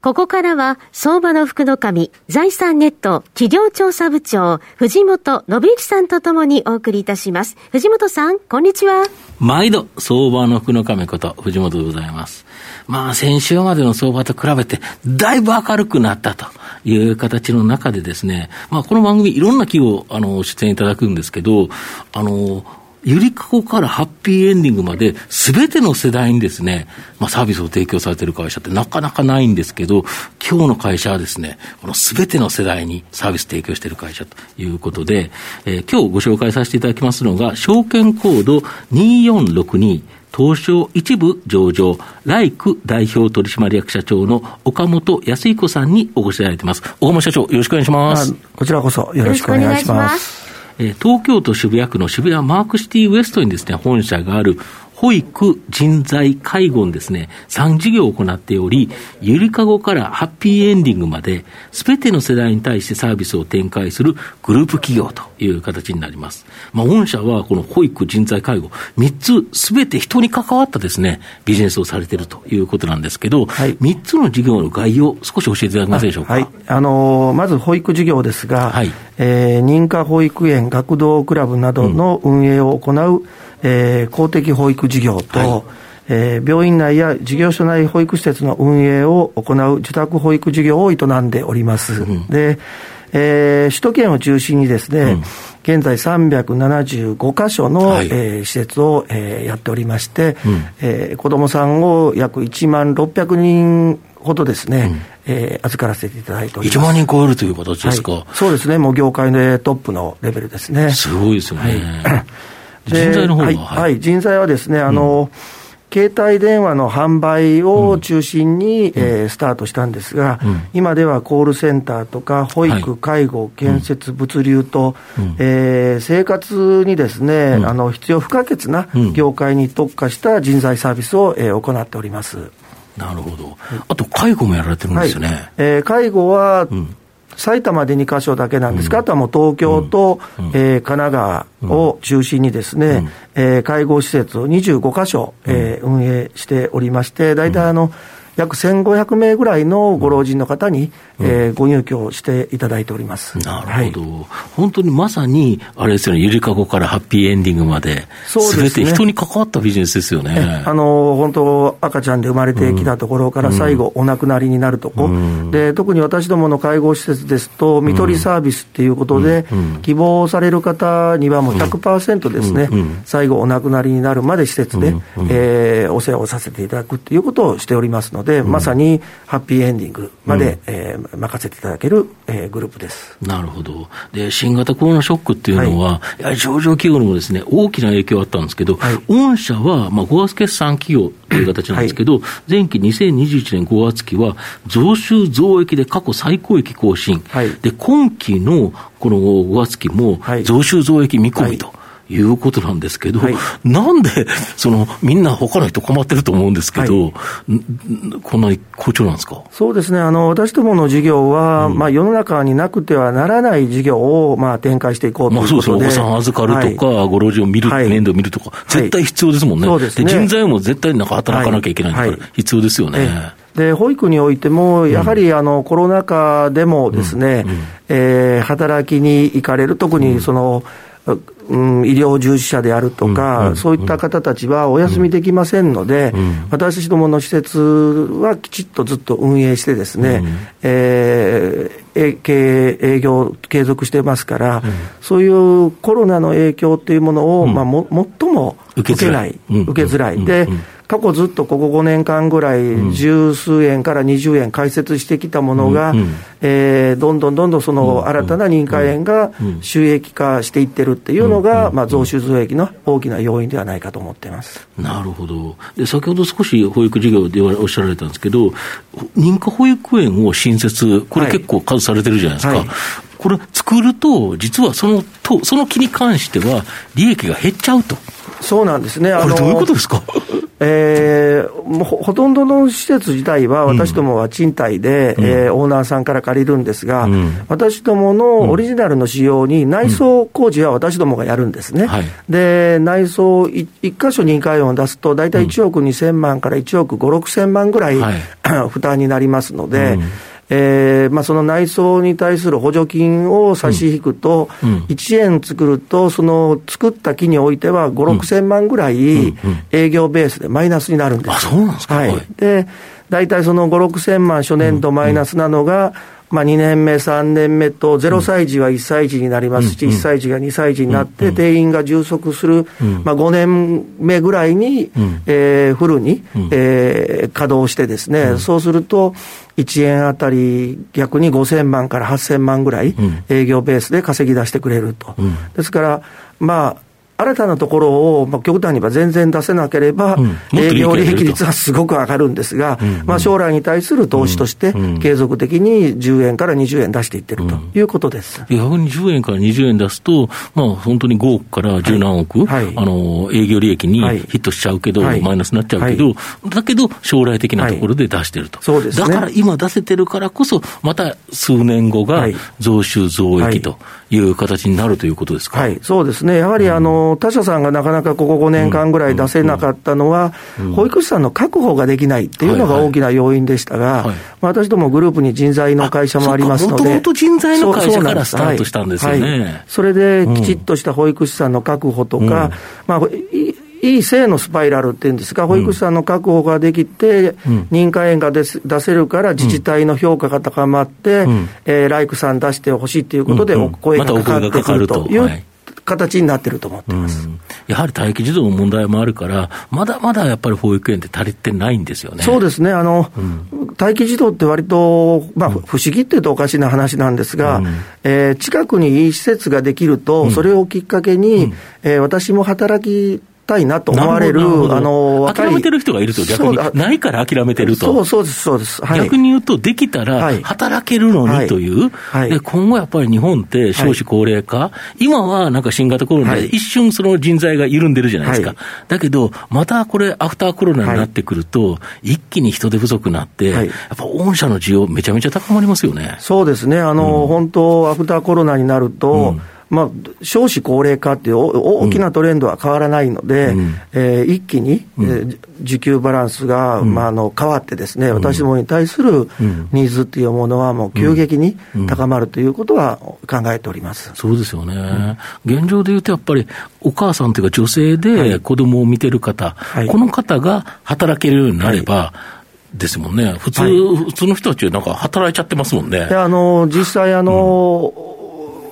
ここからは、相場の福の神、財産ネット企業調査部長、藤本信之さんとともにお送りいたします。藤本さん、こんにちは。毎度、相場の福の神こと、藤本でございます。まあ、先週までの相場と比べて、だいぶ明るくなったという形の中でですね、まあ、この番組、いろんな企業、あの、出演いただくんですけど、あの、ゆりかごからハッピーエンディングまで、すべての世代にですね、まあ、サービスを提供されている会社ってなかなかないんですけど、今日の会社はですね、このすべての世代にサービス提供している会社ということで、えー、今日ご紹介させていただきますのが、証券コード2462、東証一部上場、ライク代表取締役社長の岡本康彦さんにお越しいただいています。岡本社長、よろしくお願いします。こちらこそよろしくお願いします。え東京都渋谷区の渋谷マークシティウエストにですね、本社がある保育、人材、介護のですね、3事業を行っており、ゆりかごからハッピーエンディングまで、すべての世代に対してサービスを展開するグループ企業という形になります。まあ、御社はこの保育、人材、介護、3つすべて人に関わったですね、ビジネスをされているということなんですけど、はい、3つの事業の概要、少し教えていただけますでしょうか？はい。あのー、まず保育事業ですが、はい、えー、認可保育園、学童クラブなどの運営を行う、うんえー、公的保育事業と、はい、えー、病院内や事業所内保育施設の運営を行う自宅保育事業を営んでおります。うん、で、えー、首都圏を中心にですね、うん、現在375箇所の、はい、えー、施設を、えー、やっておりまして、うん。えー、子どもさんを約1万600人ほどですね、うん、えー、預からせていただいております。1万人超えるという形ですか、はい、そうですね、もう業界でトップのレベルですね。すごいですよね。はい人材の方は、はい、はい、人材はですね、あの、うん。携帯電話の販売を中心に、うん、えー、スタートしたんですが、うん、今ではコールセンターとか、保育、介護、建設、物流と、うん、えー、生活にですね、あの必要不可欠な業界に特化した人材サービスを、えー、行っております。なるほど。あと、介護もやられてるんですよね。はい、えー、介護は、埼玉で2か所だけなんですが、うん、あとはもう東京と、うん、えー、神奈川を中心にですね、うん、えー、介護施設を25か所、えー、運営しておりまして、大体あの、約1500名ぐらいのご老人の方に、うん、えー、ご入居していただいております。なるほど、はい、本当にまさに、あれですよね、ゆりかごからハッピーエンディングまで、すべ、て人に関わったビジネスですよね。あの本当、赤ちゃんで生まれてきたところから最後、お亡くなりになるとこ、うん、で特に私どもの介護施設ですと、看取りサービスっていうことで、希望される方にはもう100%ですね、最後、お亡くなりになるまで施設で、えー、お世話をさせていただくっていうことをしておりますので、で、うん、まさにハッピーエンディングまで、うん、えー、任せていただける、えー、グループです。なるほど。で、新型コロナショックっていうのは、はい、上場企業にもです、ね、大きな影響あったんですけど、はい、御社は、まあ、5月決算企業という形なんですけど、はい、前期2021年5月期は、増収増益で過去最高益更新、はい、で今期のこの5月期も増収増益見込みと。いうことなんですけど、はい、なんで、その、みんな他の人困ってると思うんですけど、はい、こんなに好調なんですか？そうですね、あの、私どもの事業は、うん、まあ世の中になくてはならない事業を、まあ展開していこうということで。まあそうですお子さん預かるとか、はい、ご老人を見る、面倒見るとか、絶対必要ですもんね。そうですね。人材も絶対なんか働かなきゃいけないから、必要ですよね。で保育においても、やはりあの、コロナ禍でもですね、うん。うん、えー、働きに行かれる、特にその、うん、医療従事者であるとか、そういった方たちはお休みできませんので、私どもの施設はきちっとずっと運営してですね、えー、経営、営業継続してますから、そういうコロナの影響っていうものを、まあ、も最も受けない、受けづらい。で、過去ずっとここ5年間ぐらい、十数円から20円開設してきたものが、えどんどんどんどんその新たな認可園が収益化していってるっていうのが、まあ、増収増益の大きな要因ではないかと思っています。なるほど。で、先ほど少し保育事業でおっしゃられたんですけど、認可保育園を新設、これ結構数されてるじゃないですか。はい。はいこれ、作ると、実はそのとその木に関しては、利益が減っちゃうと。そうなんですね。これどういうことですか？えー、もうほとんどの施設自体は、私どもは賃貸で、うん、えー、オーナーさんから借りるんですが、うん、私どものオリジナルの仕様に内装工事は私どもがやるんですね。うん。はい、で、内装1箇所2回を出すと、大体1億2000万から1億5、6000万ぐらい、はい、負担になりますので、えーまあ、その内装に対する補助金を差し引くと、うん、1円作ると、その作った木においては5、6千万ぐらい営業ベースでマイナスになるんです。あ、そうなんですか？はい。で、大体その5、6千万初年度マイナスなのが、まあ、2年目、3年目と、0歳児は1歳児になりますし、1歳児が2歳児になって、定員が充足する、まあ、5年目ぐらいに、えー、フルに、えー、稼働してですね、そうすると、1円あたり逆に5000万から8000万ぐらい、営業ベースで稼ぎ出してくれると。ですから、まあ、新たなところを、まあ、極端に言えば全然出せなければ、うん、営業利益率はすごく上がるんですが、うん。うん、まあ、将来に対する投資として、継続的に10円から20円出していってるということです。逆に10円から20円出すと、まあ、本当に5億から10何億、はい。はい、あの営業利益にヒットしちゃうけど、はい、マイナスになっちゃうけど、だけど、将来的なところで出してると。そうです、ね、だから今出せてるからこそ、また数年後が増収増益とい。う形になるということですか？はい、そうですね。やはりあの、他社さんがなかなかここ5年間ぐらい出せなかったのは、保育士さんの確保ができないっていうのが大きな要因でしたが、私どもグループに人材の会社もありますので、もともと人材の会社からスタートしたんですよね。はい、それできちっとした保育士さんの確保とか、まあ、いい性のスパイラルっていうんですか、保育士さんの確保ができて、認可園が出せるから自治体の評価が高まって、うん、えー、ライクさん出してほしいということで、お声がかかってくると。いう形になってると思ってます、やはり待機児童の問題もあるから、まだまだやっぱり保育園って足りてないんですよね。そうですね、あの、うん、待機児童って割と、まあ、不思議っていうとおかしな話なんですが、うん、えー、近くにいい施設ができると、それをきっかけに、うん、えー、私も働きたいなと思われる、あの、諦めてる人がいると、逆に、ないから諦めてると。そうそうです、そうです。はい、逆に言うと、できたら、働けるのにという、はい、で、今後やっぱり日本って少子高齢化、はい、今はなんか新型コロナで一瞬その人材が緩んでるじゃないですか。だけど、またこれ、アフターコロナになってくると、一気に人手不足になって、やっぱ御社の需要、めちゃめちゃ高まりますよね。そうですね、あの、うん、本当、アフターコロナになると、うんまあ、少子高齢化っていう大きなトレンドは変わらないので、うん、えー、一気に、うん、えー、需給バランスが、うん、まあ、あの変わってですね、私どもに対するニーズっていうものはもう急激に高まるということは考えております、そうですよね、現状でいうとやっぱりお母さんというか女性で子供を見てる方、はい、この方が働けるようになれば、はい。ですもんね、普通、はい、普通の人たち、なんか働いちゃってますもんね。あの実際あの、うん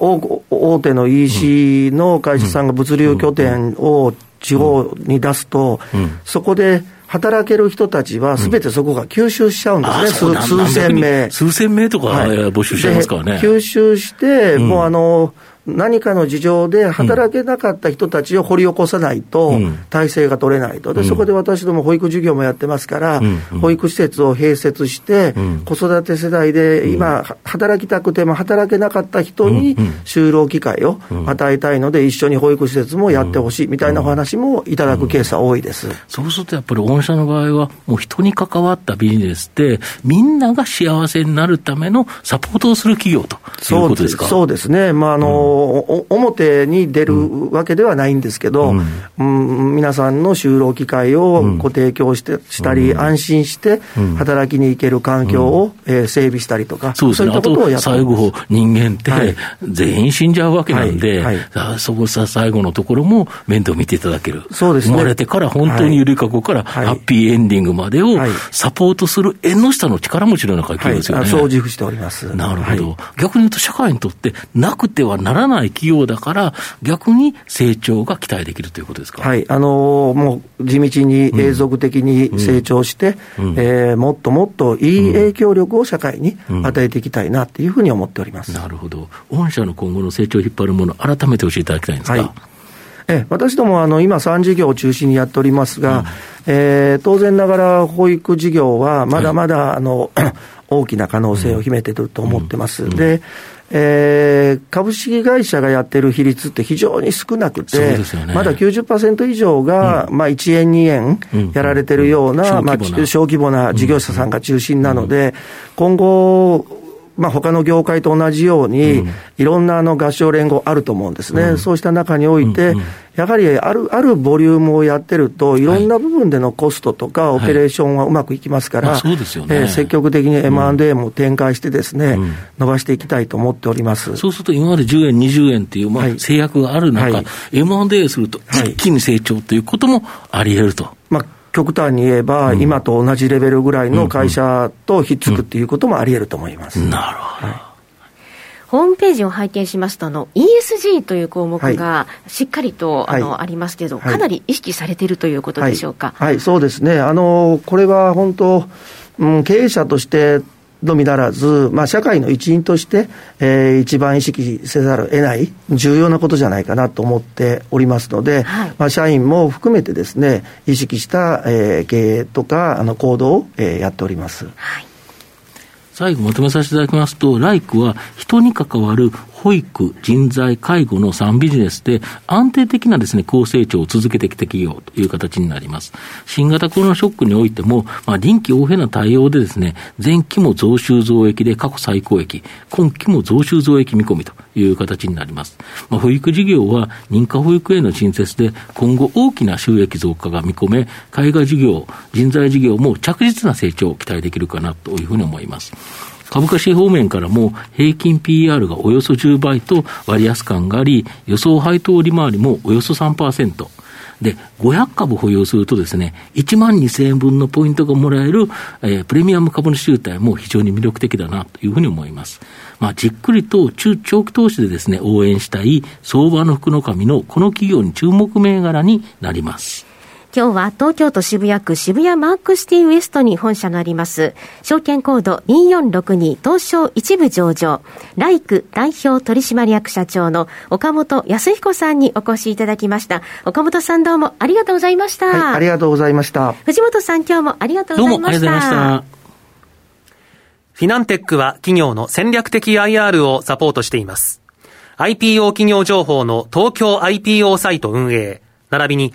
大手の EC の会社さんが物流拠点を地方に出すと、そこで働ける人たちは、すべてそこが吸収しちゃうんですね、数千名。数千名とか、募集しちゃいますからね。吸収して、もうあの、何かの事情で働けなかった人たちを掘り起こさないと、体制が取れないと、でそこで私ども保育事業もやってますから、保育施設を併設して、子育て世代で今、働きたくても働けなかった人に就労機会を与えたいので、一緒に保育施設もやってほしいみたいなお話もいただくケースは多いです、そうするとやっぱり御社の場合は、もう人に関わったビジネスで、みんなが幸せになるためのサポートをする企業ということですか？そうです。ね、まああの表に出るわけではないんですけど、うん、皆さんの就労機会をご提供してしたり、安心して働きに行ける環境を、え整備したりとか、そうですね、あと最後、人間って全員死んじゃうわけなんで、はい。はい、そこさ最後のところも面倒見ていただける、そうですね、生まれてから本当にゆりかごからハッピーエンディングまでをサポートする縁の下の力持ちのような会ですよね。そう自負しております。なるほど。逆に言うと、社会にとってなくてはならない企業だから、逆に成長が期待できるということですか？はい、あのー、もう地道に永続的に成長して、うんうん、えー、もっともっといい影響力を社会に与えていきたいなというふうに思っております。なるほど。御社の今後の成長を引っ張るもの、改めて教えていただきたいんですか？はいえ私どもあの今、3事業を中心にやっておりますが、うん、えー、当然ながら保育事業はまだまだ、あの、大きな可能性を秘めていると思ってます。で、えー、株式会社がやってる比率って非常に少なくて、ね、まだ90%以上が、うん、まあ、1円、2円やられてるような、うん、まあ、小規模な事業者さんが中心なので、今後、まあ他の業界と同じように、いろんなあの合唱連合あると思うんですね、うん、そうした中において、やはりあるあるボリュームをやってると、い。ろんな部分でのコストとか、オペレーションはうまくいきますから、積極的に M&A も展開してですね、伸ばしていきたいと思っております。そうすると、今まで10円、20円っていう、まあ、制約がある中、はい、M&A すると一気に成長ということもあり得ると。まあ極端に言えば、今と同じレベルぐらいの会社とひっつくっていうこともあり得ると思います。なるほど。はいホームページを拝見しますと、あの、ESG という項目がしっかりと、はい、あの、ありますけど、かなり意識されているということでしょうか？はい、はい、そうですね。あの、これは本当、うん、経営者としてのみならず、まあ、社会の一員として、えー、一番意識せざるを得ない重要なことじゃないかなと思っておりますので、はい、まあ、社員も含めてですね、意識した、えー、経営とか、あの、行動を、えー、やっております。はい最後まとめさせていただきますと、ライクは人に関わる保育、人材、介護の3ビジネスで安定的なですね、高成長を続けてきた企業という形になります。新型コロナショックにおいても、まあ、臨機応変な対応でですね、前期も増収増益で過去最高益、今期も増収増益見込みという形になります。まあ、保育事業は認可保育への新設で今後大きな収益増加が見込め、海外事業、人材事業も着実な成長を期待できるかなというふうに思います。株価指方面からも平均 PR がおよそ10倍と割安感があり、予想配当利回りもおよそ3%。で、500株保有するとですね、1万2000円分のポイントがもらえる、えー、プレミアム株主優待も非常に魅力的だなというふうに思います。まあ、じっくりと中長期投資でですね、応援したい相場の福の神のこの企業に注目銘柄になります。今日は東京都渋谷区渋谷マークシティウエストに本社があります。証券コード2462東証一部上場、ライク代表取締役社長の岡本康彦さんにお越しいただきました。岡本さんどうもありがとうございました。はい、ありがとうございました。藤本さん今日もありがとうございました。どうもありがとうございました。フィナンテックは企業の戦略的 IR をサポートしています。IPO 企業情報の東京 IPO サイト運営、並びに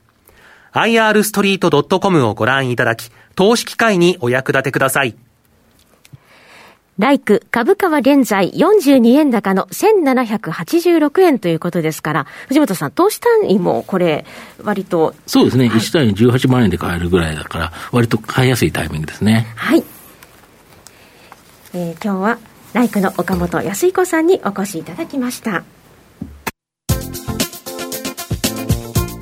irstreet.com をご覧いただき、投資機会にお役立てください。ライク株価は現在42円高の1786円ということですから、藤本さん、投資単位もこれ、割と。そうですね、はい、1単位18万円で買えるぐらいだから、割と買いやすいタイミングですね。はい。えー、今日は、ライクの岡本康彦さんにお越しいただきました。